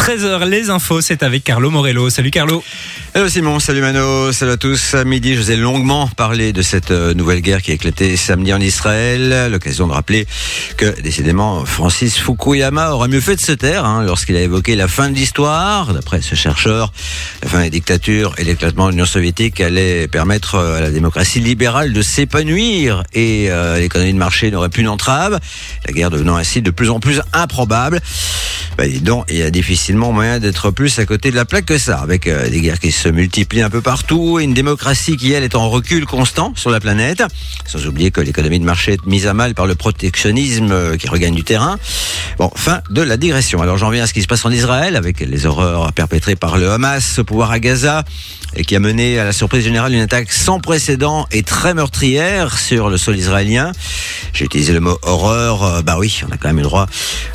13h, les infos, c'est avec Carlo Morello. Salut Carlo. Hello Simon, salut Mano, salut à tous. À midi, je vous ai longuement parlé de cette euh, nouvelle guerre qui a éclaté samedi en Israël. L'occasion de rappeler que, décidément, Francis Fukuyama aurait mieux fait de se taire hein, lorsqu'il a évoqué la fin de l'histoire. D'après ce chercheur, la fin des dictatures et l'éclatement de l'Union soviétique allait permettre euh, à la démocratie libérale de s'épanouir et euh, l'économie de marché n'aurait plus d'entrave. La guerre devenant ainsi de plus en plus improbable. Dis donc, il y a difficilement moyen d'être plus à côté de la plaque que ça, avec des guerres qui se multiplient un peu partout et une démocratie qui, elle, est en recul constant sur la planète. Sans oublier que l'économie de marché est mise à mal par le protectionnisme euh, qui regagne du terrain. Bon, fin de la digression. Alors j'en viens à ce qui se passe en Israël avec les horreurs perpétrées par le Hamas au pouvoir à Gaza et qui a mené à la surprise générale une attaque sans précédent et très meurtrière sur le sol israélien. J'ai utilisé le mot horreur. Euh, bah oui, on a quand même eu droit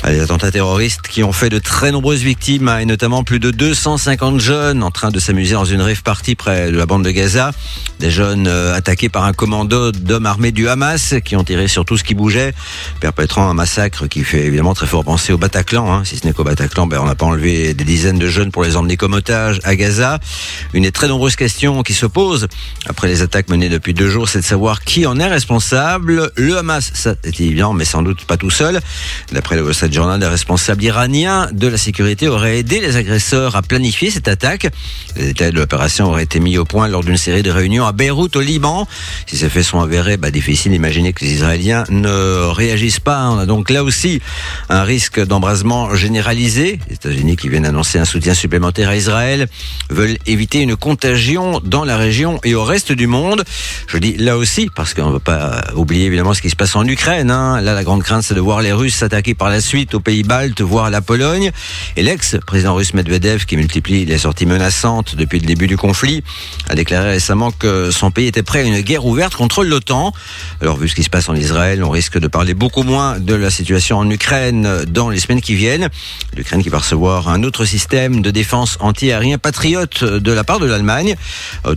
à des attentats terroristes qui ont fait de très nombreuses victimes hein, et notamment plus de 250 jeunes en train de s'amuser dans une rêve partie près de la bande de Gaza. Des jeunes euh, attaqués par un commando d'hommes armés du Hamas qui ont tiré sur tout ce qui bougeait, perpétrant un massacre qui fait évidemment très fort penser au Bataclan. Hein. Si ce n'est qu'au Bataclan, ben, on n'a pas enlevé des dizaines de jeunes pour les emmener comme otages à Gaza. Une très nombreuses questions qui se posent après les attaques menées depuis deux jours, c'est de savoir qui en est responsable. Le Hamas, ça est évident, mais sans doute pas tout seul. D'après le Wall Street Journal, des responsables iraniens de la sécurité auraient aidé les agresseurs à planifier cette attaque. Les détails de l'opération auraient été mis au point lors d'une série de réunions à Beyrouth, au Liban. Si ces faits sont avérés, bah, difficile d'imaginer que les Israéliens ne réagissent pas. On a donc là aussi un risque d'embrasement généralisé. Les États-Unis qui viennent annoncer un soutien supplémentaire à Israël veulent éviter une dans la région et au reste du monde. Je dis là aussi parce qu'on ne veut pas oublier évidemment ce qui se passe en Ukraine. Hein. Là, la grande crainte, c'est de voir les Russes s'attaquer par la suite aux pays baltes, voire à la Pologne. Et l'ex-président russe Medvedev, qui multiplie les sorties menaçantes depuis le début du conflit, a déclaré récemment que son pays était prêt à une guerre ouverte contre l'OTAN. Alors, vu ce qui se passe en Israël, on risque de parler beaucoup moins de la situation en Ukraine dans les semaines qui viennent. L'Ukraine qui va recevoir un autre système de défense anti-aérien patriote de la part de l'Allemagne.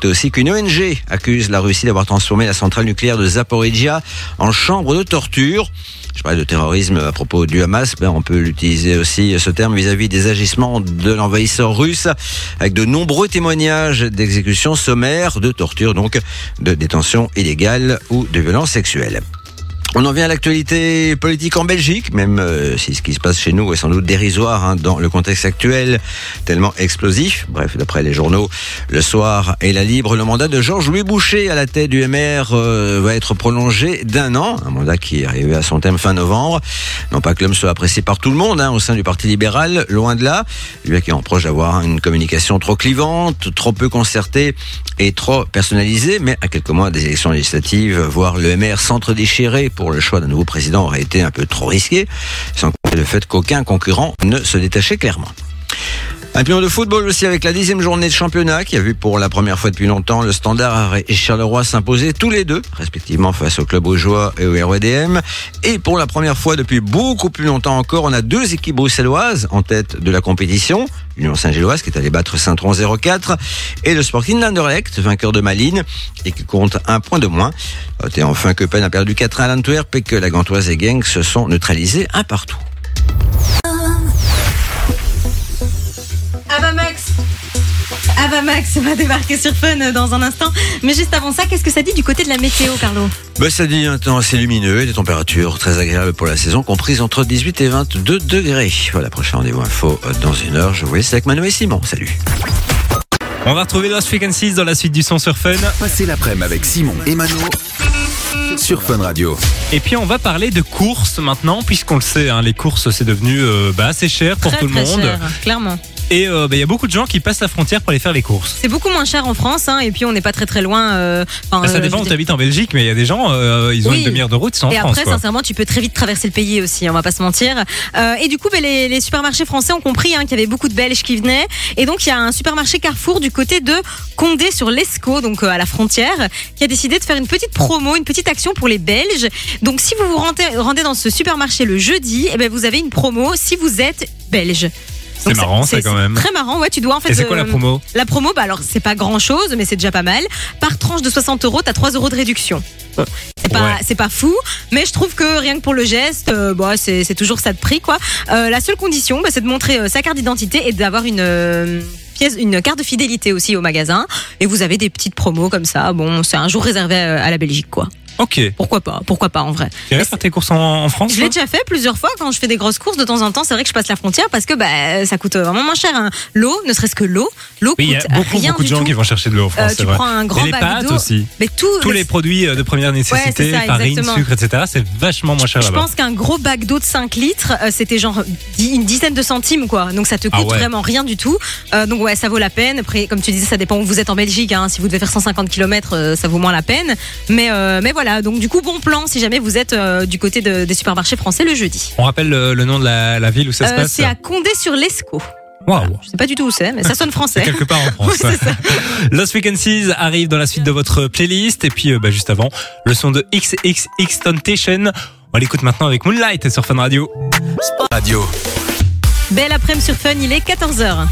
Aussi qu'une ONG accuse la Russie d'avoir transformé la centrale nucléaire de Zaporizhia en chambre de torture. Je parlais de terrorisme à propos du Hamas, ben on peut l'utiliser aussi ce terme vis-à-vis des agissements de l'envahisseur russe, avec de nombreux témoignages d'exécutions sommaires, de torture, donc de détention illégale ou de violences sexuelles. On en vient à l'actualité politique en Belgique, même euh, si ce qui se passe chez nous est sans doute dérisoire hein, dans le contexte actuel, tellement explosif. Bref, d'après les journaux, le soir et la libre, le mandat de Georges-Louis Boucher à la tête du MR euh, va être prolongé d'un an, un mandat qui est arrivé à son terme fin novembre. Non pas que l'homme soit apprécié par tout le monde hein, au sein du Parti libéral, loin de là. Lui qui en proche d'avoir une communication trop clivante, trop peu concertée et trop personnalisée, mais à quelques mois des élections législatives, voir le MR s'entre-déchirer pour le choix d'un nouveau président aurait été un peu trop risqué, sans compter le fait qu'aucun concurrent ne se détachait clairement. Un pion de football aussi avec la dixième journée de championnat qui a vu pour la première fois depuis longtemps le Standard et Charleroi s'imposer tous les deux, respectivement face au club Aujois et au RWDM. Et pour la première fois depuis beaucoup plus longtemps encore, on a deux équipes bruxelloises en tête de la compétition. L'Union Saint-Gilloise qui est allée battre Saint-Tron 0-4 et le Sporting Landerlecht, vainqueur de Malines et qui compte un point de moins. Et enfin que Penn a perdu 4 à l'Antwerp et que la Gantoise et Genk se sont neutralisés un partout. Max va débarquer sur Fun dans un instant. Mais juste avant ça, qu'est-ce que ça dit du côté de la météo, Carlo? Bah, Ça dit un temps assez lumineux et des températures très agréables pour la saison, comprises entre 18 et 22 degrés. Voilà, prochain rendez-vous info dans une heure. Je vous laisse avec Manu et Simon. Salut. On va retrouver Lost Frequencies dans la suite du son sur Fun. Passez l'après-midi avec Simon et Manu sur Fun Radio. Et puis on va parler de courses maintenant, puisqu'on le sait, hein, les courses c'est devenu euh, bah, assez cher pour tout le monde. Cher, clairement. Et euh, bah, il y a beaucoup de gens qui passent la frontière pour aller faire les courses. C'est beaucoup moins cher en France, hein, et puis on n'est pas très très loin. Euh, bah, ça dépend où tu habites en Belgique, mais il y a des gens, ils ont une demi-heure de route, ils sont en et France. Après, sincèrement, tu peux très vite traverser le pays aussi, on va pas se mentir. et du coup, les, les, supermarchés français ont compris hein, qu'il y avait beaucoup de Belges qui venaient. Et donc, il y a un supermarché Carrefour du côté de Condé sur l'Escaut, donc à la frontière, qui a décidé de faire une petite promo, une petite action pour les Belges. Donc, si vous vous rendez, rendez dans ce supermarché le jeudi, eh ben, vous avez une promo si vous êtes belge. C'est marrant, ça quand même. Très marrant, ouais. Tu dois en fait. Et c'est quoi la euh, promo? La promo, bah alors c'est pas grand chose, mais c'est déjà pas mal. Par tranche de 60 euros, t'as 3 euros de réduction. c'est pas, Ouais. pas fou, mais je trouve que rien que pour le geste, euh, bah, c'est c'est toujours ça de prix, quoi. Euh, la seule condition, bah, c'est de montrer euh, sa carte d'identité et d'avoir une. pièce, une carte de fidélité aussi au magasin et vous avez des petites promos comme ça. Bon, c'est un jour réservé à la Belgique, quoi. Ok. Pourquoi pas Pourquoi pas en vrai Tu irais faire tes courses en, en France Je l'ai déjà fait plusieurs fois quand je fais des grosses courses. De temps en temps, c'est vrai que je passe la frontière parce que bah, ça coûte vraiment moins cher. hein. L'eau, ne serait-ce que l'eau, l'eau Oui, il y coûte a beaucoup, rien beaucoup de gens tout. qui vont chercher de l'eau en France, Euh, tu vrai. prends un grand Et les pâtes aussi. Mais tout, Tous les produits euh, de première nécessité, c'est ça, farine, exactement. sucre, etc., c'est vachement moins cher Je pense qu'un gros bac d'eau de 5 litres, euh, c'était genre une dizaine de centimes, quoi. Donc ça te coûte Ah ouais. vraiment rien du tout. Euh, donc ouais, ça vaut la peine. Après, comme tu disais, ça dépend où vous êtes en Belgique. Hein. Si vous devez faire 150 km, ça vaut moins la peine. Mais, euh, mais voilà, donc du coup, bon plan si jamais vous êtes euh, du côté de- des supermarchés français le jeudi. On rappelle le, le nom de la, la ville où ça se Euh, passe c'est à Condé-sur-l'Escaut. Waouh Je sais pas du tout où c'est, mais ça sonne français. Quelque part en France. Ça. Lost Weekend Seas arrive dans la suite de votre playlist. Et puis, euh, bah, juste avant, le son de XXX Temptation. On l'écoute maintenant avec Moonlight sur Fun Radio. Radio. Belle après-midi sur Fun, il est 14h.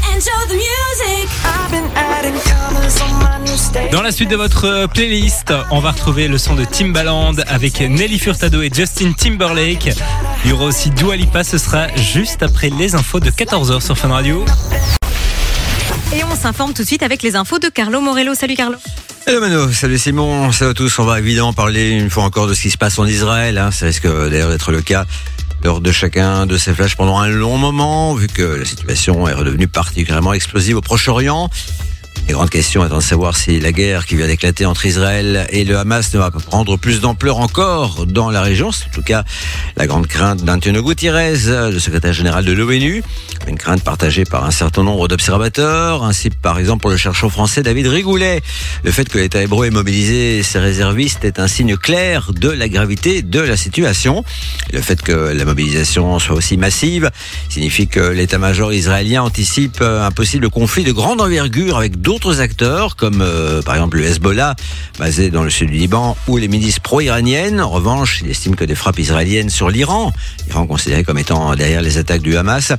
Dans la suite de votre euh, playlist, on va retrouver le son de Timbaland avec Nelly Furtado et Justin Timberlake. Il y aura aussi Dua Lipa, ce sera juste après les infos de 14h sur Fun Radio. Et on s'informe tout de suite avec les infos de Carlo Morello. Salut Carlo. Hello Mano, salut Simon, salut à tous. On va évidemment parler une fois encore de ce qui se passe en Israël. Hein. Ça risque d'ailleurs d'être le cas lors de chacun de ces flashs pendant un long moment, vu que la situation est redevenue particulièrement explosive au Proche-Orient. Les grandes questions étant de savoir si la guerre qui vient d'éclater entre Israël et le Hamas ne va pas prendre plus d'ampleur encore dans la région. C'est en tout cas la grande crainte d'Antonio Gutiérrez, le secrétaire général de l'ONU. Une crainte partagée par un certain nombre d'observateurs, ainsi par exemple pour le chercheur français David Rigoulet. Le fait que l'État hébreu ait mobilisé ses réservistes est un signe clair de la gravité de la situation. Le fait que la mobilisation soit aussi massive signifie que l'état-major israélien anticipe un possible conflit de grande envergure avec d'autres acteurs, comme euh, par exemple le Hezbollah, basé dans le sud du Liban, ou les milices pro-iraniennes. En revanche, il estime que des frappes israéliennes sur l'Iran, l'Iran considéré comme étant derrière les attaques du Hamas,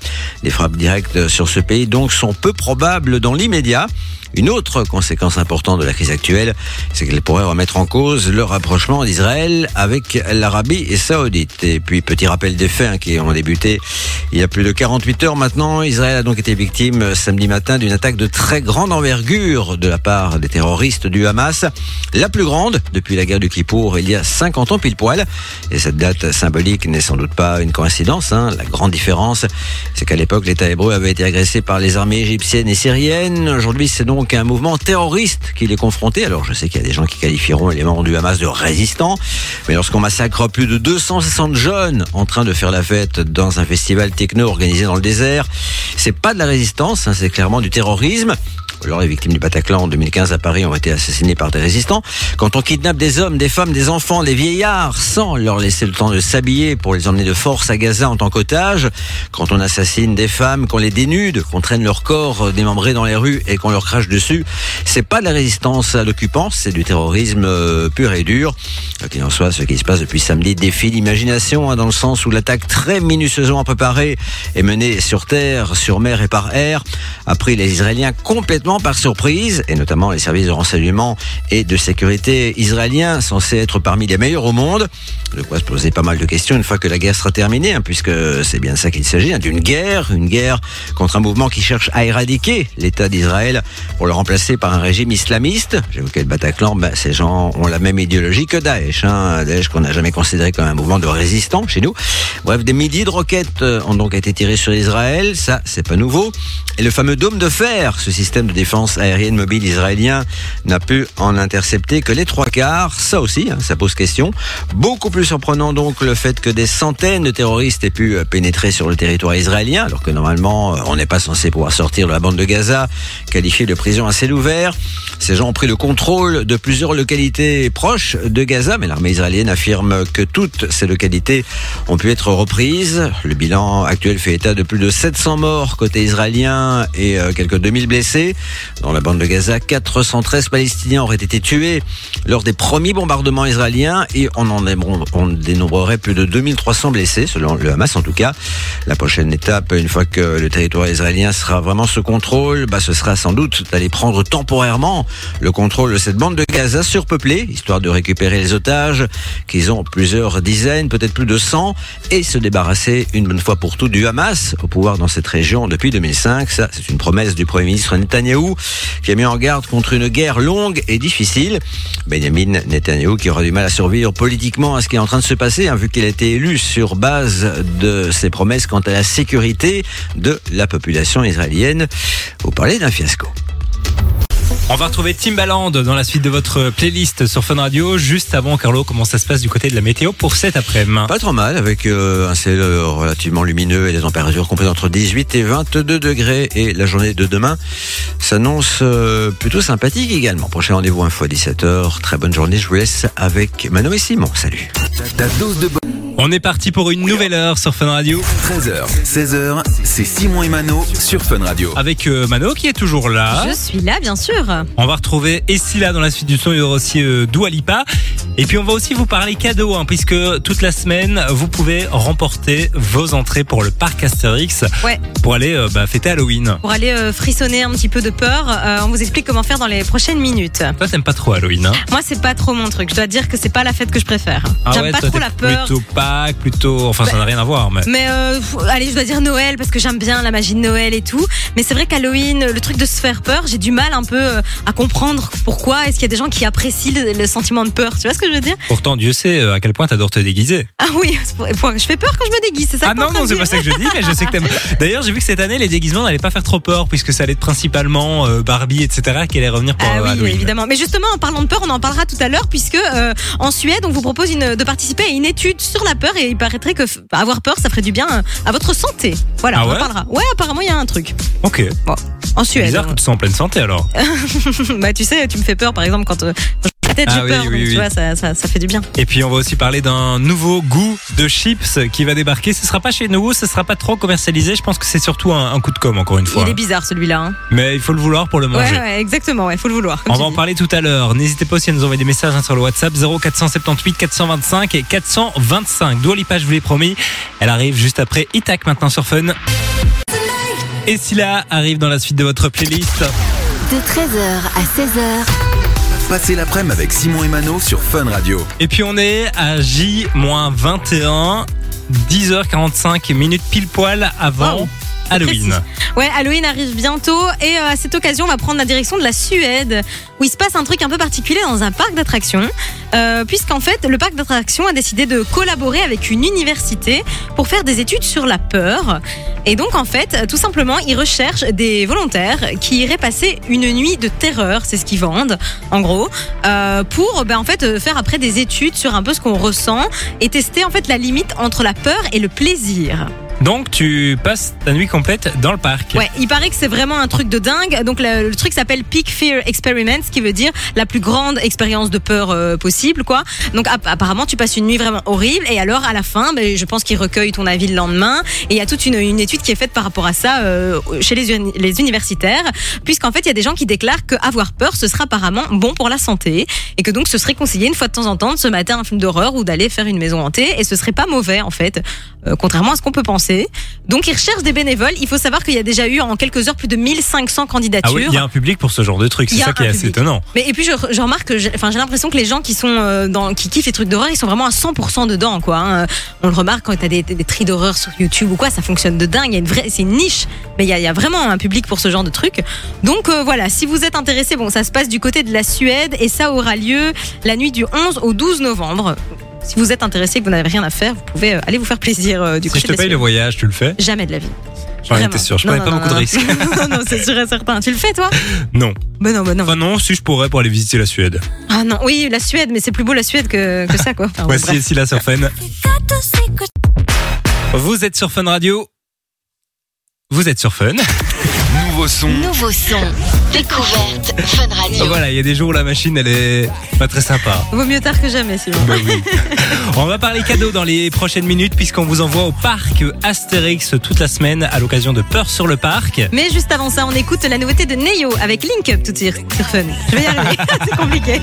des frappes directes sur ce pays donc sont peu probables dans l'immédiat. Une autre conséquence importante de la crise actuelle, c'est qu'elle pourrait remettre en cause le rapprochement d'Israël avec l'Arabie saoudite. Et puis, petit rappel des faits hein, qui ont débuté il y a plus de 48 heures maintenant. Israël a donc été victime euh, samedi matin d'une attaque de très grande envergure de la part des terroristes du Hamas. La plus grande depuis la guerre du Kippour il y a 50 ans pile poil. Et cette date symbolique n'est sans doute pas une coïncidence. Hein. La grande différence, c'est qu'à l'époque, l'État hébreu avait été agressé par les armées égyptiennes et syriennes. Aujourd'hui, c'est donc un mouvement terroriste qu'il est confronté. Alors, je sais qu'il y a des gens qui qualifieront les membres du Hamas de résistants. Mais lorsqu'on massacre plus de 260 jeunes en train de faire la fête dans un festival techno organisé dans le désert, c'est pas de la résistance, hein, c'est clairement du terrorisme. Alors, les victimes du Bataclan en 2015 à Paris ont été assassinées par des résistants. Quand on kidnappe des hommes, des femmes, des enfants, des vieillards, sans leur laisser le temps de s'habiller pour les emmener de force à Gaza en tant qu'otages, quand on assassine des femmes, qu'on les dénude, qu'on traîne leur corps démembré dans les rues et qu'on leur crache dessus, c'est pas de la résistance à l'occupant, c'est du terrorisme euh, pur et dur. Qu'il en soit, ce qui se passe depuis samedi défie l'imagination, hein, dans le sens où l'attaque très minutieusement préparée est menée sur terre, sur mer et par air, a pris les Israéliens complètement par surprise, et notamment les services de renseignement et de sécurité israéliens, censés être parmi les meilleurs au monde. De quoi se poser pas mal de questions une fois que la guerre sera terminée, hein, puisque c'est bien de ça qu'il s'agit, hein, d'une guerre, une guerre contre un mouvement qui cherche à éradiquer l'État d'Israël pour le remplacer par un régime islamiste. J'évoquais le Bataclan, ben, ces gens ont la même idéologie que Daesh, hein, Daesh qu'on n'a jamais considéré comme un mouvement de résistants chez nous. Bref, des milliers de roquettes euh, ont donc été tirées sur Israël, ça c'est pas nouveau. Et le fameux dôme de fer, ce système de défense aérienne mobile israélien, n'a pu en intercepter que les trois quarts. Ça aussi, hein, ça pose question. Beaucoup plus surprenant donc le fait que des centaines de terroristes aient pu euh, pénétrer sur le territoire israélien, alors que normalement euh, on n'est pas censé pouvoir sortir de la bande de Gaza, qualifiée de prison à ciel ouvert. Ces gens ont pris le contrôle de plusieurs localités proches de Gaza, mais l'armée israélienne affirme que toutes ces localités ont pu être reprises. Le bilan actuel fait état de plus de 700 morts côté israélien et euh, quelques 2000 blessés. Dans la bande de Gaza, 413 Palestiniens auraient été tués lors des premiers bombardements israéliens et on en dénombrerait plus de 2300 blessés, selon le Hamas en tout cas. La prochaine étape, une fois que le territoire israélien sera vraiment sous contrôle, bah, ce sera sans doute d'aller prendre temporairement le contrôle de cette bande de Gaza surpeuplée, histoire de récupérer les otages, qu'ils ont plusieurs dizaines, peut-être plus de 100, et se débarrasser une bonne fois pour toutes du Hamas, au pouvoir dans cette région depuis 2005. Ça, c'est une promesse du Premier ministre Qui a mis en garde contre une guerre longue et difficile. Benjamin Netanyahou qui aura du mal à survivre politiquement à ce qui est en train de se passer, hein, vu qu'il a été élu sur base de ses promesses quant à la sécurité de la population israélienne. Vous parlez d'un fiasco. On va retrouver Timbaland dans la suite de votre playlist sur Fun Radio. Juste avant, Carlo, comment ça se passe du côté de la météo pour cet après-midi? Pas trop mal, avec euh, un ciel euh, relativement lumineux et des températures comprises entre 18 et 22 degrés. Et la journée de demain s'annonce euh, plutôt sympathique également. Prochain rendez-vous info à 17h. Très bonne journée. Je vous laisse avec Mano et Simon. Salut. Ta dose de bonne. On est parti pour une nouvelle heure sur Fun Radio 13h, 16h, c'est Simon et Mano sur Fun Radio. avec euh, Mano qui est toujours là. Je suis là, bien sûr. On va retrouver Essila dans la suite du son, il y aura aussi euh, Dua Lipa. Et puis on va aussi vous parler cadeaux, hein, puisque toute la semaine, vous pouvez remporter vos entrées pour le parc Astérix Ouais. pour aller euh, bah, fêter Halloween. Pour aller euh, frissonner un petit peu de peur, euh, on vous explique comment faire dans les prochaines minutes. Toi, t'aimes pas trop Halloween, hein? Moi, c'est pas trop mon truc. Je dois dire que c'est pas la fête que je préfère. Ah J'aime ouais, pas toi, trop la peur. Plutôt Pâques, plutôt. Enfin, ça n'a rien à voir, mais. Mais euh, allez, je dois dire Noël parce que j'aime bien la magie de Noël et tout. Mais c'est vrai qu'Halloween, le truc de se faire peur, j'ai du mal un peu euh, à comprendre pourquoi. Est-ce qu'il y a des gens qui apprécient le, le sentiment de peur? Tu vois ce que je veux dire? Pourtant, Dieu sait euh, à quel point t'adores te déguiser. Ah oui, je fais peur quand je me déguise, c'est ça Ah non, non, c'est pas ça que je dis, mais je sais que t'aimes. D'ailleurs, j'ai vu que cette année, les déguisements n'allaient pas faire trop peur, puisque ça allait être principalement Barbie, etc., qui allait revenir pour Ah oui, Halloween. évidemment. Mais justement, en parlant de peur, on en parlera tout à l'heure, puisque euh, en Suède, on vous propose une, de participer à une étude sur la peur, et il paraîtrait que f- avoir peur, ça ferait du bien euh, à votre santé. Voilà, Ah on en ouais parlera. Ouais, apparemment, il y a un truc. Ok. En Suède. Bizarre que tu sois en pleine santé alors. bah, tu sais, tu me fais peur, par exemple, quand, euh, Ah j'ai oui, peur. oui, donc, oui. tu vois, ça, ça, ça fait du bien. Et puis on va aussi parler d'un nouveau goût de chips qui va débarquer. Ce sera pas chez nous, ce sera pas trop commercialisé. Je pense que c'est surtout un, un coup de com encore une fois. Il est bizarre, celui-là. hein. Mais il faut le vouloir pour le manger. Ouais, ouais, exactement, ouais, faut le vouloir. On va en parler tout à l'heure. N'hésitez pas aussi à nous envoyer des messages hein, sur le WhatsApp 0478 425 et 425. Dua Lipa, je vous l'ai promis. Elle arrive juste après Itac maintenant sur Fun. Et Silla arrive dans la suite de votre playlist. De 13h à 16h, Passez l'après-midi avec Simon et Mano sur Fun Radio. Et puis on est à J-21, 10h45 minutes pile poil avant Wow. Halloween. Ouais, Halloween arrive bientôt et euh, à cette occasion, on va prendre la direction de la Suède où il se passe un truc un peu particulier dans un parc d'attractions. Euh, Puisqu'en fait, le parc d'attractions a décidé de collaborer avec une université pour faire des études sur la peur. Et donc, en fait, tout simplement, ils recherchent des volontaires qui iraient passer une nuit de terreur, c'est ce qu'ils vendent, en gros, euh, pour ben, en fait, faire après des études sur un peu ce qu'on ressent et tester en fait la limite entre la peur et le plaisir. Donc tu passes ta nuit complète dans le parc. Ouais, il paraît que c'est vraiment un truc de dingue. Donc le, le truc s'appelle Peak Fear Experiment, ce qui veut dire la plus grande expérience de peur euh, possible, quoi. Donc app- apparemment tu passes une nuit vraiment horrible et alors à la fin, ben, je pense qu'ils recueillent ton avis le lendemain et il y a toute une, une étude qui est faite par rapport à ça euh, chez les, les universitaires, puisqu'en fait il y a des gens qui déclarent que avoir peur ce sera apparemment bon pour la santé et que donc ce serait conseillé une fois de temps en temps de se mater un film d'horreur ou d'aller faire une maison hantée et ce serait pas mauvais en fait, euh, contrairement à ce qu'on peut penser. Donc ils recherchent des bénévoles. Il faut savoir qu'il y a déjà eu en quelques heures plus de 1500 candidatures. Ah oui, il y a un public pour ce genre de truc. C'est ça qui est assez étonnant. Mais et puis je, je remarque que j'ai enfin j'ai l'impression que les gens qui sont euh, dans qui kiffent les trucs d'horreur, ils sont vraiment à 100% dedans quoi. hein. On le remarque quand t'as des, des, des tris d'horreur sur YouTube ou quoi, ça fonctionne de dingue. Il y a une vraie, c'est une niche, mais il y, a, il y a vraiment un public pour ce genre de trucs. Donc euh, voilà, si vous êtes intéressé, bon ça se passe du côté de la Suède et ça aura lieu la nuit du 11 au 12 novembre. Si vous êtes intéressé et que vous n'avez rien à faire, vous pouvez euh, aller vous faire plaisir euh, du Si côté je te de la paye le voyage, tu le fais Jamais de la vie. J'en étais sûr, je Non, prenais non, pas non, beaucoup de non. risques. non, non, c'est sûr et certain. Tu le fais, toi? Non. Ben non, ben non. Enfin non, si je pourrais pour aller visiter la Suède. Ah non, oui, la Suède, mais c'est plus beau la Suède que, que ça, quoi. Enfin, bon, Voici ici là sur Fun. Vous êtes sur Fun Radio. Vous êtes sur Fun. Nouveau son. nouveau son, découverte, Fun Radio. Voilà, il y a des jours où la machine elle est pas très sympa. Vaut mieux tard que jamais, sinon. Bah oui. On va parler cadeaux dans les prochaines minutes puisqu'on vous envoie au parc Astérix toute la semaine à l'occasion de Peur sur le parc. Mais juste avant ça, on écoute la nouveauté de Neo avec Link Up tout de suite sur Fun. Je vais y arriver, c'est compliqué.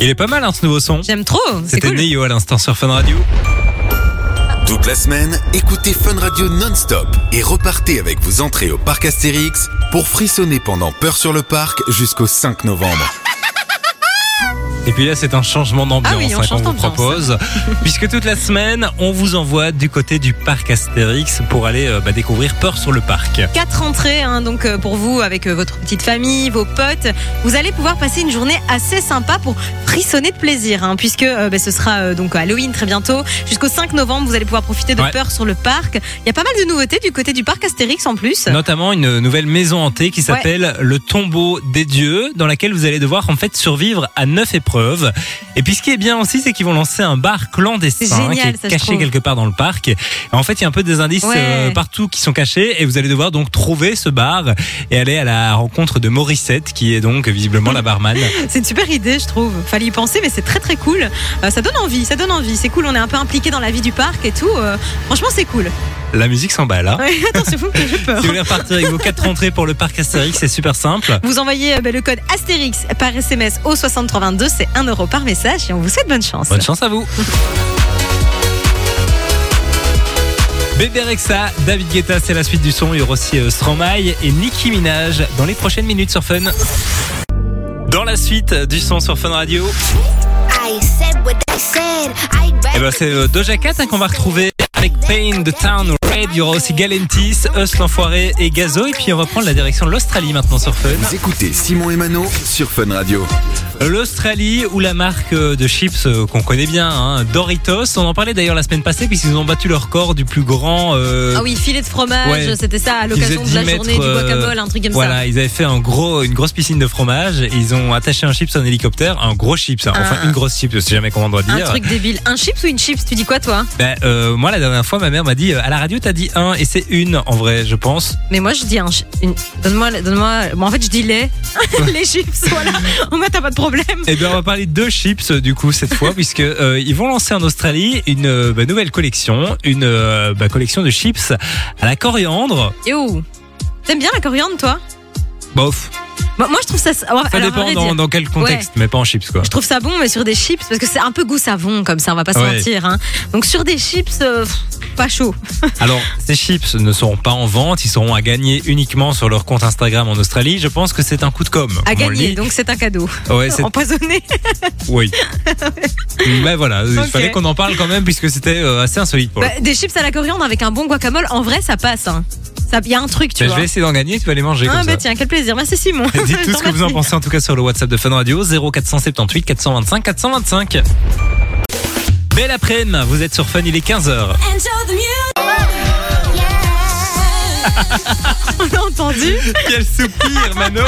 Il est pas mal hein, ce nouveau son. J'aime trop, C'était cool. Neo à l'instant sur Fun Radio. Toute la semaine, écoutez Fun Radio non-stop et repartez avec vos entrées au parc Astérix pour frissonner pendant Peur sur le parc jusqu'au 5 novembre. Et puis là, c'est un changement d'ambiance Ah oui, hein, qu'on vous propose. puisque toute la semaine, on vous envoie du côté du parc Astérix pour aller euh, bah, découvrir Peur sur le parc. Quatre entrées, hein, donc euh, pour vous, avec euh, votre petite famille, vos potes, vous allez pouvoir passer une journée assez sympa pour frissonner de plaisir, hein, puisque bah, ce sera donc Halloween très bientôt. Jusqu'au 5 novembre, vous allez pouvoir profiter de Ouais. peur sur le parc. Il y a pas mal de nouveautés du côté du parc Astérix en plus. Notamment une nouvelle maison hantée qui s'appelle le tombeau des dieux, dans laquelle vous allez devoir en fait survivre à neuf épreuves. Et puis ce qui est bien aussi, c'est qu'ils vont lancer un bar clandestin génial, qui est caché quelque part dans le parc. Et en fait, il y a un peu des indices Ouais. euh, partout qui sont cachés et vous allez devoir donc trouver ce bar et aller à la rencontre de Morissette, qui est donc visiblement la barman. C'est une super idée, je trouve. Fallait y penser, mais c'est très très cool. Euh, ça donne envie, ça donne envie. C'est cool, on est un peu impliqué dans la vie du parc et tout. Euh, franchement, c'est cool. La musique s'emballe. Hein. Ouais, attention, vous me faites peur. Si vous voulez repartir avec vos quatre entrées pour le parc Astérix, c'est super simple. Vous envoyez euh, bah, le code Astérix par SMS au 6322, c'est 1 euro par message et on vous souhaite bonne chance. Bonne chance à vous. Bébé Rexa, David Guetta, c'est la suite du son. Il y aura aussi euh, Stromae et Nicki Minaj dans les prochaines minutes sur Fun. Dans la suite du son sur Fun Radio, I said what I said. I eh ben, c'est euh, Doja Cat hein, qu'on va retrouver avec Pain the Town Red. Il y aura aussi Galentis, Us l'Enfoiré et Gazo. Et puis on va prendre la direction de l'Australie maintenant sur Fun. Vous écoutez Simon et Mano sur Fun Radio. L'Australie ou la marque de chips euh, qu'on connaît bien, hein, Doritos. On en parlait d'ailleurs la semaine passée puisqu'ils ont battu leur record du plus grand. euh, Ah oui, filet de fromage, Ouais. c'était ça à l'occasion de la 10 journée du euh, guacamole, un truc comme Voilà, ils avaient fait un gros, une grosse piscine de fromage. Et ils ont attaché un chips à un hélicoptère, un gros chips, hein. enfin Un- une grosse chips, je sais jamais comment on doit ça. Un dire. truc débile. Un chips ou une chips, tu dis quoi toi? Ben, euh, moi la dernière fois, ma mère m'a dit à la radio t'as dit un et c'est une en vrai, je pense. Mais moi je dis un une. Donne-moi, donne-moi. Bon, en fait je dis les. les chips, voilà. Moins t'as pas de problème. Et bien on va parler de deux chips du coup cette fois puisque euh, ils vont lancer en Australie une euh, bah, nouvelle collection, une euh, bah, collection de chips à la coriandre. Yo. T'aimes bien la coriandre toi? Bof, Bah, Moi je trouve ça. alors, ça à dépend vrai dans, dire, dans quel contexte, mais pas en chips quoi. Je trouve ça bon, mais sur des chips, parce que c'est un peu goût savon comme ça, on va pas se Ouais. mentir. Hein. Donc sur des chips, euh, pff, pas chaud. Alors, ces chips ne seront pas en vente, ils seront à gagner uniquement sur leur compte Instagram en Australie. Je pense que c'est un coup de com. À gagner, donc c'est un cadeau. Ouais, c'est Empoisonné. oui. ben voilà, il fallait qu'on en parle quand même puisque c'était euh, assez insolite pour Bah, des chips à la coriandre avec un bon guacamole, en vrai, ça passe. Hein. Ça, y a un truc, tu Ben, je vois. vais essayer d'en gagner, tu vas les manger Ah comme bah ça. tiens, quel plaisir. Merci Simon. Dites tout ce que vous en pensez en tout cas sur le WhatsApp de Fun Radio 0478 425 425. Belle après-midi, vous êtes sur Fun, il est 15h. On a entendu. Quel soupir, Mano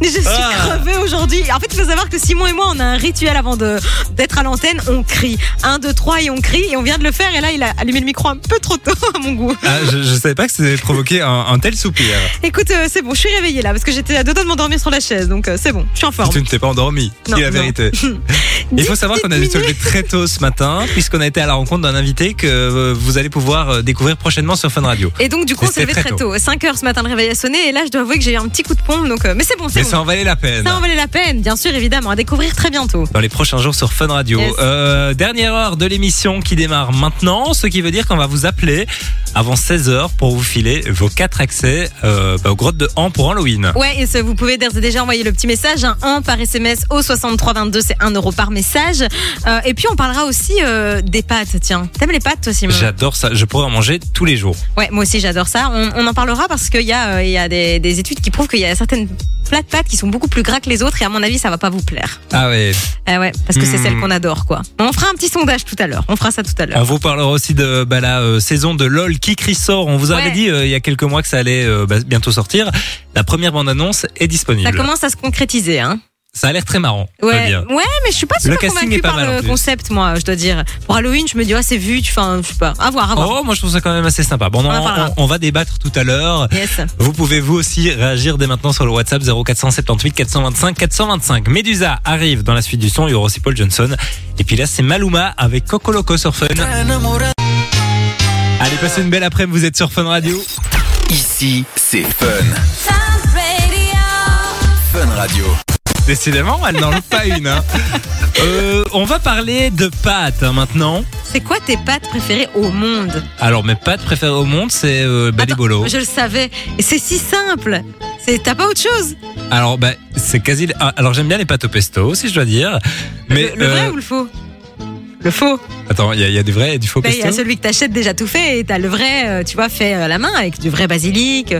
Mais je suis Ah. crevée aujourd'hui. En fait, il faut savoir que Simon et moi, on a un rituel avant d'être à l'antenne. On crie. 1, 2, 3 et on crie. Et on vient de le faire. Et là, il a allumé le micro un peu trop tôt à mon goût. ah, je, je savais pas que ça allait provoquer un, un tel soupir. Écoute, euh, c'est bon, je suis réveillée là parce que j'étais à deux doigts de m'endormir sur la chaise. Donc euh, c'est bon, je suis en forme. Tu ne t'es pas endormi, Non, dis la non. vérité. Il faut savoir qu'on a dû se lever très tôt ce matin, puisqu'on a été à la rencontre d'un invité que euh, vous allez pouvoir découvrir prochainement sur Fun Radio. Et donc, du coup, on s'est levé c'était très très tôt. 5 heures ce matin, le réveil a sonné. Et là, je dois avouer que j'ai eu un petit coup de pompe. Donc, euh, mais c'est bon, c'est Mais bon. ça en valait la peine. Ça en valait la peine, bien sûr, évidemment, à découvrir très bientôt. Dans les prochains jours sur Fun Radio. Yes. Euh, dernière heure de l'émission qui démarre maintenant, ce qui veut dire qu'on va vous appeler avant 16h pour vous filer vos quatre accès euh, bah, aux grottes de Han pour Halloween. Ouais, et ça, vous pouvez d'ores et déjà envoyer le petit message, un an par SMS au 6322, c'est 1 euro par message. Euh, et puis, on parlera aussi euh, des pâtes, tiens. T'aimes les pâtes, toi, Simon? J'adore ça, je pourrais en manger tous les jours. Ouais, moi aussi, j'adore ça. On, on en parlera parce qu'il y a, euh, il y a des, des études qui prouvent qu'il y a certaines plats de pâtes qui sont beaucoup plus gras que les autres et à mon avis, ça va pas vous plaire. Ah ouais. Ah ouais, parce que c'est Hmm. celle qu'on adore, quoi. On fera un petit sondage tout à l'heure. On fera ça tout à On l'heure. vous parlera aussi de bah, la euh, saison de LOL qui ressort. On vous avait dit euh, il y a quelques mois que ça allait euh, bah, bientôt sortir. La première bande-annonce est disponible. Ça commence à se concrétiser, hein. Ça a l'air très marrant. Ouais, dire. ouais, mais je suis pas super convaincue par mal, le concept, moi, je dois dire. Pour Halloween, je me dis, ah, c'est vu, tu fais un, je sais pas. À voir, à voir. Oh, moi je trouve ça quand même assez sympa. Bon, on va débattre tout à l'heure. Yes. Vous pouvez vous aussi réagir dès maintenant sur le WhatsApp 0478 425 425. Medusa arrive dans la suite du son. Il y aura aussi Paul Johnson. Et puis là, c'est Maluma avec Coco Loco sur Fun. Allez, passez une belle après-midi. Vous êtes sur Fun Radio. Ici, c'est Fun. Fun Radio. Décidément, elle n'en loupe pas une. hein. Euh, on va parler de pâtes hein, maintenant. C'est quoi tes pâtes préférées au monde Alors, mes pâtes préférées au monde, c'est euh, bah, les Attends, bolos. Je le savais. Et c'est si simple. C'est t'as pas autre chose Alors, bah, c'est quasi. ah, Alors, j'aime bien les pâtes au pesto, si je dois dire. Mais Le, le vrai euh, ou le faux? Le faux. attends, il y, a- il y a du vrai et du faux Bah, Il y pesto. a celui que t'achètes déjà tout fait et t'as le vrai, euh, tu vois, fait à la main avec du vrai basilic.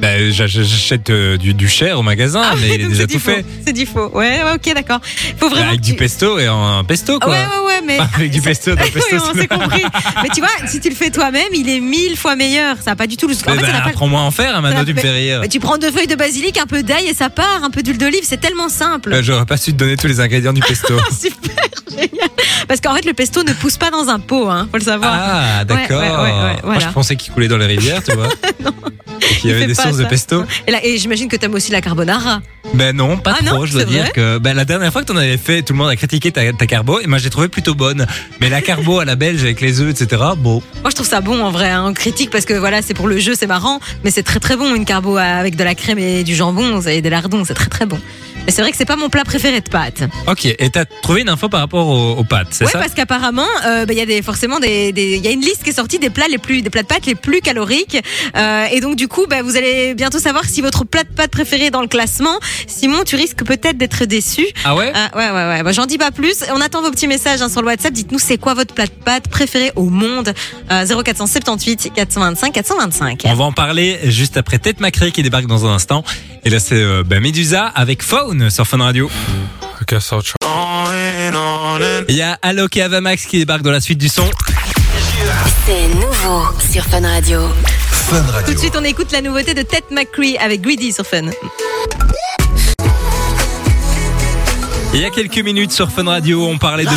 Bah, j'a- j'achète euh, du, du cher au magasin, Ah mais il est déjà tout faux. fait. C'est du faux. Ouais, ouais, ok, d'accord. Faut Bah, vraiment. avec du pesto et un pesto, Ah quoi. Ouais, ouais, ouais, mais. Avec du pesto, le pesto. oui, on s'est compris. Mais tu vois, si tu le fais toi-même, il est mille fois meilleur. Ça n'a pas du tout le. En fait, bah, pas apprends-moi à en faire, hein, ça tu me n'a- fais rire. Mais tu prends deux feuilles de basilic, un peu d'ail et ça part, un peu d'huile d'olive, c'est tellement simple. Bah, J'aurais pas su te donner tous les ingrédients du pesto. Super génial. Parce qu'en fait, le pesto ne pousse pas dans un pot, hein, faut le savoir. Ah, d'accord. Ouais, ouais, ouais, ouais, Moi, je pensais qu'il coulait dans les rivières, tu vois. Et qu'il y avait des sources de pesto. Et, là, et j'imagine que t'aimes aussi la carbonara. Ben non, pas Ah trop. non, je dois dire que ben, la dernière fois que t'en avais fait, tout le monde a critiqué ta, ta carbo et moi j'ai trouvé plutôt bonne. Mais la carbo à la belge avec les œufs, etc. Bon, Moi, je trouve ça bon en vrai. hein. On critique parce que voilà, c'est pour le jeu, c'est marrant, mais c'est très très bon une carbo avec de la crème et du jambon et des lardons, c'est très très bon. Mais c'est vrai que c'est pas mon plat préféré de pâtes. ok. Et t'as trouvé une info par rapport aux, aux pâtes, c'est Ouais, ça? parce qu'apparemment, euh, bah, il y a des, forcément des, des- il y a une liste qui est sortie des plats les plus, des plats de pâtes les plus caloriques. Euh, et donc du coup, bah, vous allez bientôt savoir si votre plat de pâtes préféré est dans le classement. Simon, tu risques peut-être d'être déçu. Ah ouais? Ah, ouais, ouais, ouais. Bah, J'en dis pas plus. On attend vos petits messages hein, sur le WhatsApp. Dites-nous c'est quoi votre plat de pâtes préféré au monde? Euh, 0478 425 425. On va en parler juste après Tête Macré qui débarque dans un instant. Et là c'est euh, ben, Medusa avec Faune sur Fun Radio. Il y a Alok et Avamax qui débarquent dans la suite du son. C'est nouveau sur Fun Radio. Fun Tout de suite, on écoute la nouveauté de Ted McCree avec Greedy sur Fun. Il y a quelques minutes sur Fun Radio, on parlait de.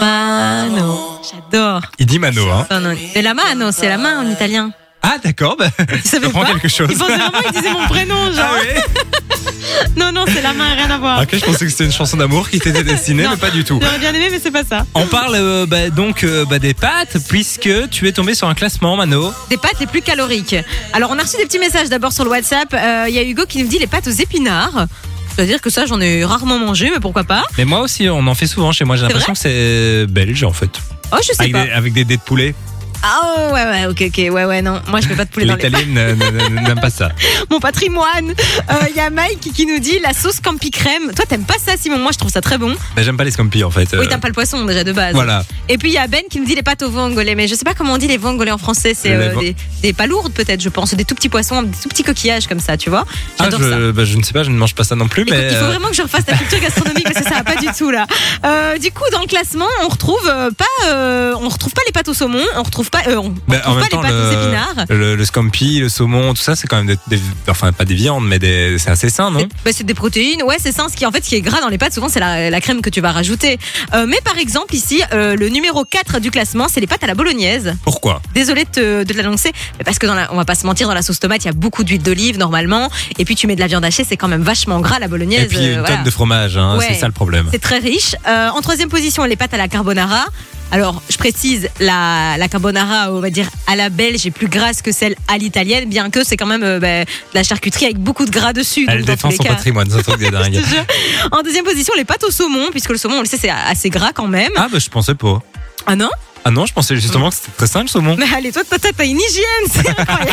Mano. J'adore. Il dit Mano, hein. C'est la mano, c'est la main en italien. Ah d'accord, bah, savais j'apprends pas quelque chose. Il pensait vraiment qu'il disait mon prénom, genre. Ah ouais Non, non, c'est la main, rien à voir. Ok, je pensais que c'était une chanson d'amour qui t'était destinée, Non. mais pas du tout. J'aurais bien aimé, mais c'est pas ça. On parle euh, bah, donc euh, bah, des pâtes, puisque tu es tombé sur un classement, Mano. Des pâtes les plus caloriques. Alors, on a reçu des petits messages d'abord sur le WhatsApp. Euh, Il y a Hugo qui nous dit les pâtes aux épinards. C'est-à-dire que ça, j'en ai rarement mangé, mais pourquoi pas? Mais moi aussi, on en fait souvent chez moi. J'ai l'impression que c'est belge en fait. Oh, je sais Avec pas. des, avec des dés de poulet. Ah, oh, ouais, ouais, ok, ok. Ouais, ouais, non. Moi, je fais pas de poulet dans les pâtes. N'aime pas ça. Mon patrimoine. Euh, Il y a Mike qui nous dit la sauce campi crème. Toi, t'aimes pas ça, Simon? Moi, je trouve ça très bon. Bah, J'aime pas les scampi en fait. Oui, Euh, t'aimes pas le poisson déjà de base. Voilà. Et puis il y a Ben qui nous dit les pâtes au vongole, mais je sais pas comment on dit les vongole en français. C'est euh, vo- des, des palourdes peut-être, je pense, des tout petits poissons, des tout petits coquillages comme ça, tu vois. Ah, J'adore ça. je, bah, je ne sais pas, je ne mange pas ça non plus, Écoute, mais. il faut euh, vraiment que je refasse ta culture gastronomique parce que ça va pas du tout là. Euh, du coup, dans le classement, on retrouve euh, pas, euh, on retrouve pas les pâtes au saumon, on retrouve pas, euh, on, bah, en même pas temps, les pâtes aux le, épinards. le, le scampi, le saumon, tout ça, c'est quand même des, des- enfin pas des viandes, mais c'est assez sain, non? C'est- bah, c'est des protéines, ouais, c'est ça. Ce qui en fait, ce qui est gras dans les pâtes, souvent, c'est la, la crème que tu vas rajouter. Euh, mais par exemple, ici, euh, le numéro 4 du classement, c'est les pâtes à la bolognaise. Pourquoi? Désolée de, te- de l'annoncer, parce que dans la, on va pas se mentir, dans la sauce tomate, il y a beaucoup d'huile d'olive normalement, et puis tu mets de la viande hachée, c'est quand même vachement gras la bolognaise. Et puis une voilà. tonne de fromage, hein, Ouais. c'est ça le problème. C'est très riche. En troisième position, les pâtes à la carbonara. Alors, je précise, la, la carbonara, on va dire à la belge, est plus grasse que celle à l'italienne, bien que c'est quand même euh, ben, de la charcuterie avec beaucoup de gras dessus. Elle donc défend son cas. patrimoine, c'est un truc de dingue. En deuxième position, les pâtes au saumon, puisque le saumon, on le sait, c'est assez gras quand même. Ah bah je pensais pas. Ah non? Ah non, je pensais justement que c'était très sain le saumon. Mais allez, toi, toi, t'as une hygiène, c'est incroyable.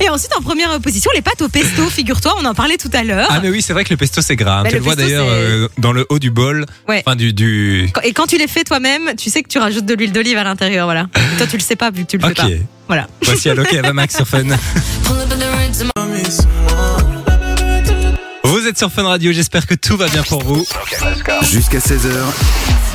Et ensuite, en première position, les pâtes au pesto, figure-toi, on en parlait tout à l'heure. Ah mais oui, c'est vrai que le pesto c'est gras. hein. Bah, tu le le vois pesto, d'ailleurs c'est- euh, dans le haut du bol, Ouais. enfin du du. Et quand tu les fais toi-même, tu sais que tu rajoutes de l'huile d'olive à l'intérieur, voilà. Et toi, tu le sais pas vu que tu le Ok. fais pas. Voilà. Voici Ava Max sur Fun. Vous êtes sur Fun Radio, j'espère que tout va bien pour vous. Jusqu'à 16h,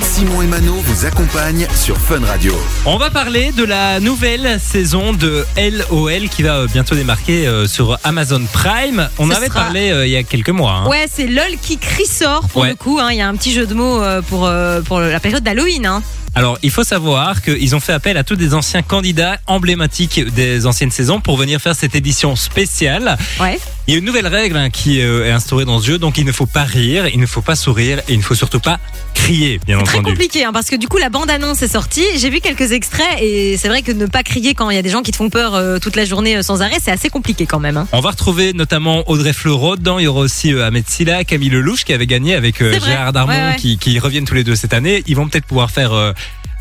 Simon et Mano vous accompagnent sur Fun Radio. On va parler de la nouvelle saison de LOL qui va euh, bientôt démarquer euh, sur Amazon Prime. On Ce avait sera- parlé euh, il y a quelques mois. hein. Ouais, c'est LOL qui crie sort pour Ouais. le coup. hein. Il y a un petit jeu de mots pour, euh, pour la période d'Halloween. Hein. Alors, il faut savoir qu'ils ont fait appel à tous des anciens candidats emblématiques des anciennes saisons pour venir faire cette édition spéciale. Ouais. Il y a une nouvelle règle hein, qui euh, est instaurée dans ce jeu, donc il ne faut pas rire, il ne faut pas sourire et il ne faut surtout pas crier, bien C'est très entendu. confondu. compliqué hein, parce que du coup la bande annonce est sortie. J'ai vu quelques extraits et c'est vrai que ne pas crier quand il y a des gens qui te font peur euh, toute la journée euh, sans arrêt, c'est assez compliqué quand même. hein. On va retrouver notamment Audrey Fleurot dedans. Il y aura aussi euh, Ahmed Silla, Camille Lelouch qui avait gagné avec euh. Gérard Darmon Ouais, ouais. Qui, qui reviennent tous les deux cette année. Ils vont peut-être pouvoir faire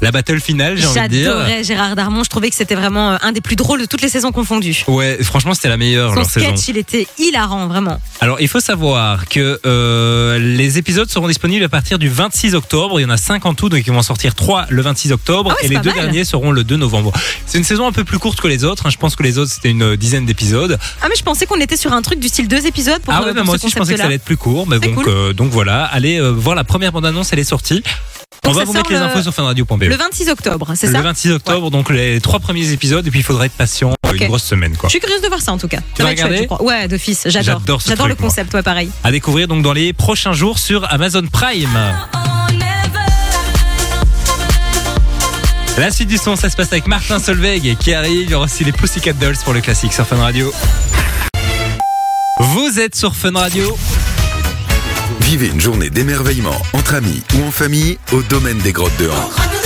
la battle finale, j'ai envie de dire. J'adorais Gérard Darmon. Je trouvais que c'était vraiment euh, un des plus drôles de toutes les saisons confondues. Ouais, franchement, c'était la meilleure Son leur saison. sketch, il était hilarant, vraiment. Alors, il faut savoir que euh, les épisodes seront disponibles à partir du 26 octobre. Il y en a 5 en tout, donc ils vont sortir 3 le 26 octobre Ah ouais, et les deux mal. derniers seront le 2 novembre. C'est une saison un peu plus courte que les autres. hein. Je pense que les autres c'était une dizaine d'épisodes. Ah mais je pensais qu'on était sur un truc du style deux épisodes pour, Ah euh, ouais, bah moi aussi je pensais que ça allait être plus court, mais donc cool. euh, donc voilà. Allez euh, voir la première bande annonce, elle est sortie. On Donc va vous mettre les le- infos sur funradio.be. Le 26 octobre, c'est Le ça 26 octobre, donc les trois premiers épisodes, et puis il faudra être patient euh, Ok. une grosse semaine quoi. Je suis curieuse de voir ça en tout cas. Tu Ça vas chouette, regarder. Ouais, d'office, j'adore. J'adore le concept, ouais, pareil. À découvrir donc dans les prochains jours sur Amazon Prime. La suite du son, ça se passe avec Martin Solveig qui arrive. Il y aura aussi les Pussycat Dolls pour le classique sur Fun Radio. Vous êtes sur Fun Radio. Vivez une journée d'émerveillement entre amis ou en famille au domaine des grottes de Han.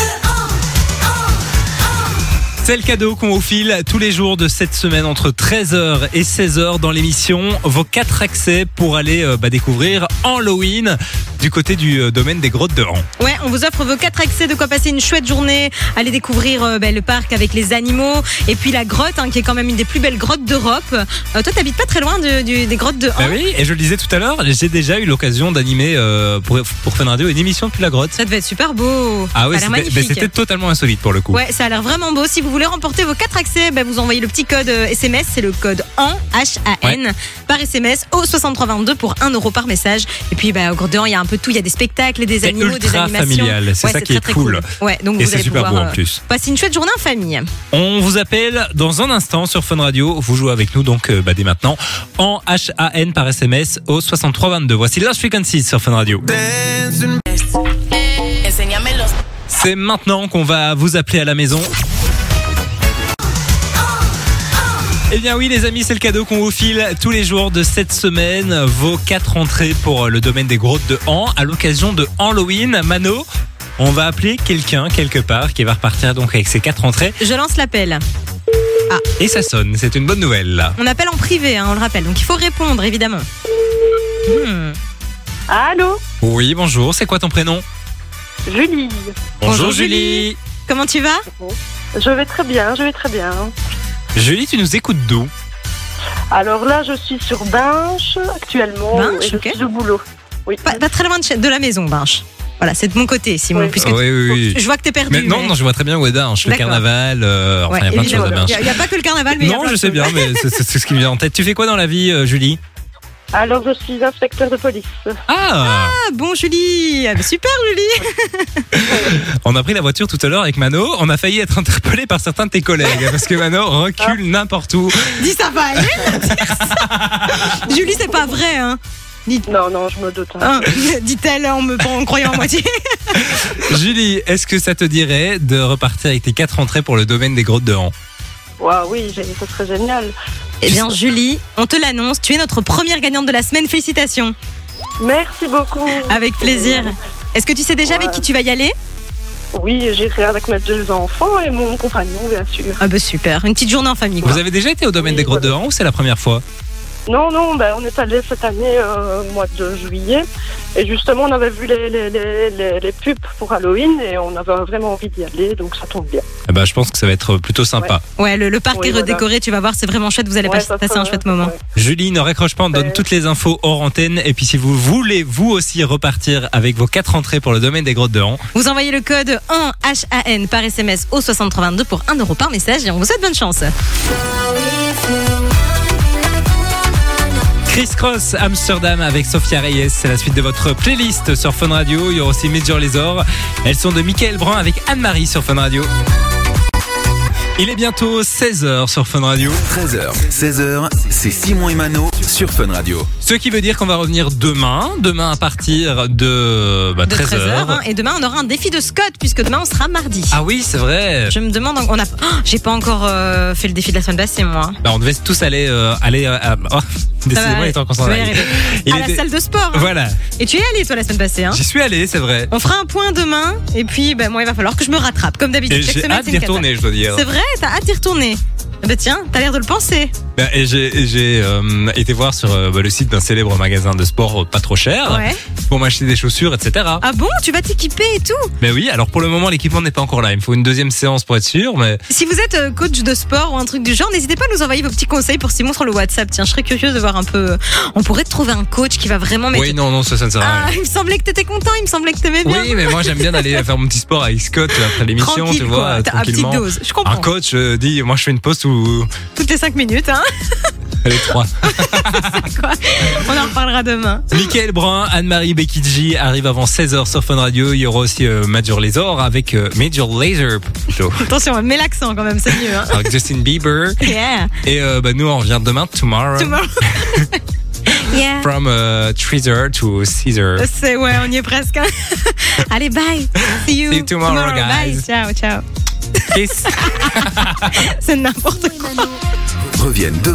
C'est le cadeau qu'on vous file tous les jours de cette semaine entre 13h et 16h dans l'émission. Vos quatre accès pour aller euh, bah, découvrir Halloween du côté du euh, domaine des grottes de Han. Ouais, on vous offre vos quatre accès de quoi passer une chouette journée, aller découvrir euh, ben, le parc avec les animaux et puis la grotte hein, qui est quand même une des plus belles grottes d'Europe. Toi, t'habites pas très loin de- du- des grottes de Bah Han. oui, et je le disais tout à l'heure, j'ai déjà eu l'occasion d'animer euh, pour, pour Fun Radio une émission depuis la grotte. Ça devait être super beau. Ah oui, ça a l'air c'était bah, magnifique. c'était totalement insolite pour le coup. Ouais, ça a l'air vraiment beau. Si vous voulez remporter vos quatre accès, ben, vous envoyez le petit code euh, SMS, c'est le code AN, H-A-N, par SMS au 6322 pour 1 euro par message. Et puis, ben, au Han, il y a un peu tout. Il y a des spectacles, et des animaux, des animations. familial, c'est Ouais, ça qui très, est très cool. Ouais, donc Et vous c'est allez super pouvoir beau en euh, plus. passer une chouette journée en famille. On vous appelle dans un instant sur Fun Radio. Vous jouez avec nous donc euh, bah, dès maintenant en H-A-N par SMS au 6322. Voici Lost Frequencies sur Fun Radio. C'est maintenant qu'on va vous appeler à la maison. Eh bien oui les amis, c'est le cadeau qu'on vous file tous les jours de cette semaine. Vos quatre entrées pour le domaine des grottes de Han à l'occasion de Halloween. Mano, on va appeler quelqu'un quelque part qui va repartir donc avec ses quatre entrées. Je lance l'appel. Et ça sonne, c'est une bonne nouvelle là. On appelle en privé, hein, on le rappelle. Donc il faut répondre, évidemment. Hmm. Allô Oui, bonjour, c'est quoi ton prénom? Julie. Bonjour, Julie. Comment tu vas? Je vais très bien, je vais très bien. Julie, tu nous écoutes d'où Alors là, je suis sur Binche actuellement. Binche, et je ok. suis au boulot. Oui. pas, pas très loin de, de la maison, Binche. Voilà, c'est de mon côté, Simon. Oui. Puisque Oui, oui, oui. je vois que t'es perdu. Mais non, mais- non, je vois très bien où est Binche, le carnaval, euh, enfin, il y a plein de choses à. Binche. Il n'y a, pas que le carnaval, mais il y a Non, je sais bien, mais c'est ce qui me vient en tête. Tu fais quoi dans la vie, euh, Julie Alors, je suis inspecteur de police. Ah Ah, bon, Julie. Ah, bah, Super, Julie. On a pris la voiture tout à l'heure avec Mano. On a failli être interpellé par certains de tes collègues parce que Mano recule n'importe où. Dis, ça va aller Julie, c'est pas vrai, hein. Non, non, je me doute. hein. Hein, Dit-elle en me en croyant à moitié. Julie, est-ce que ça te dirait de repartir avec tes quatre entrées pour le domaine des grottes de Han? Waouh, oui, j'ai- ça serait génial. Eh bien, Julie, on te l'annonce. Tu es notre première gagnante de la semaine. Félicitations. Merci beaucoup. Avec plaisir. Est-ce que tu sais déjà avec qui tu vas y aller? Oui, j'irai avec mes deux enfants et mon compagnon, bien sûr. Ah bah super, une petite journée en famille quoi. Vous avez déjà été au domaine Oui, des grottes voilà. de Han ou c'est la première fois? Non, non, ben, on est allé cette année euh, au mois de juillet. Et justement, on avait vu les, les, les, les, les pubs pour Halloween et on avait vraiment envie d'y aller, donc ça tombe bien. Eh ben, Je pense que ça va être plutôt sympa. Ouais, le, le parc Oui, est voilà. redécoré, tu vas voir, c'est vraiment chouette, vous allez Ouais, passer, passer un chouette moment. ouais. Julie, ne raccroche pas, on donne toutes les infos hors antenne. Et puis si vous voulez vous aussi repartir avec vos quatre entrées pour le domaine des grottes de Han, Vous envoyez le code en HAN par SMS au 6322 pour 1 euro par message et on vous souhaite bonne chance. Chris Cross, Amsterdam avec Sophia Reyes, c'est la suite de votre playlist sur Fun Radio. Il y aura aussi Major Les Ors. Elles sont de Michael Brun avec Anne-Marie sur Fun Radio. Il est bientôt 16h sur Fun Radio. 13h, 16h, c'est Simon et Mano sur Fun Radio. Ce qui veut dire qu'on va revenir demain, demain à partir de, bah, De 13h. 13h. hein. Et demain, on aura un défi de Scott, puisque demain, on sera mardi. Ah oui, c'est vrai. Je me demande, on a, Oh, j'ai pas encore euh, fait le défi de la semaine passée, moi. Bah, on devait tous aller, euh, aller euh, à... Oh, décidément, il est temps qu'on s'en aille. Il à la salle de sport. hein. Voilà, Et tu es allé, toi, la semaine passée. Hein. j'y suis allé, c'est vrai. On fera un point demain, et puis, ben, moi, il va falloir que je me rattrape, comme d'habitude. J'ai hâte c'est d'y retourner, je dois dire. C'est vrai, t'as hâte d'y retourner. Ben tiens, t'as l'air de le penser. Bah, Et j'ai et j'ai, euh, été voir sur euh, bah, le site d'un célèbre magasin de sport euh, pas trop cher Ouais. pour m'acheter des chaussures, etc. Ah bon, tu vas t'équiper et tout? Mais oui, alors pour le moment, l'équipement n'est pas encore là. Il me faut une deuxième séance pour être sûr, mais Si vous êtes euh, coach de sport ou un truc du genre, n'hésitez pas à nous envoyer vos petits conseils pour Simon sur le WhatsApp. Tiens, je serais curieuse de voir un peu. On pourrait te trouver un coach qui va vraiment mettre. oui, non, non, ça, ça ne sert à Ah, rien. il me semblait que t'étais content, il me semblait que t'aimais bien. Oui, mais moi j'aime bien d'aller faire mon petit sport avec Scott après l'émission, Tranquille, tu vois, quoi. T'as- à petite tranquillement. dose. Je comprends. Un coach euh, dit, moi je fais une pause ou Toutes les 5 minutes, hein. les trois. Quoi? On en reparlera demain. Michael Brun, Anne-Marie Bekidji arrive avant 16h sur Fun Radio. Il y aura aussi euh, Major Laser avec euh, Major Laser plutôt. Attention, mets l'accent quand même, c'est mieux. Hein. avec Justin Bieber. Yeah. Et euh, bah, nous on revient demain, tomorrow. Tomorrow. yeah. From euh, Treasure to Caesar. C'est ouais, on y est presque. Allez, bye. See you, See you tomorrow, guys. Bye. Ciao, ciao. C'est n'importe quoi. Reviennent demain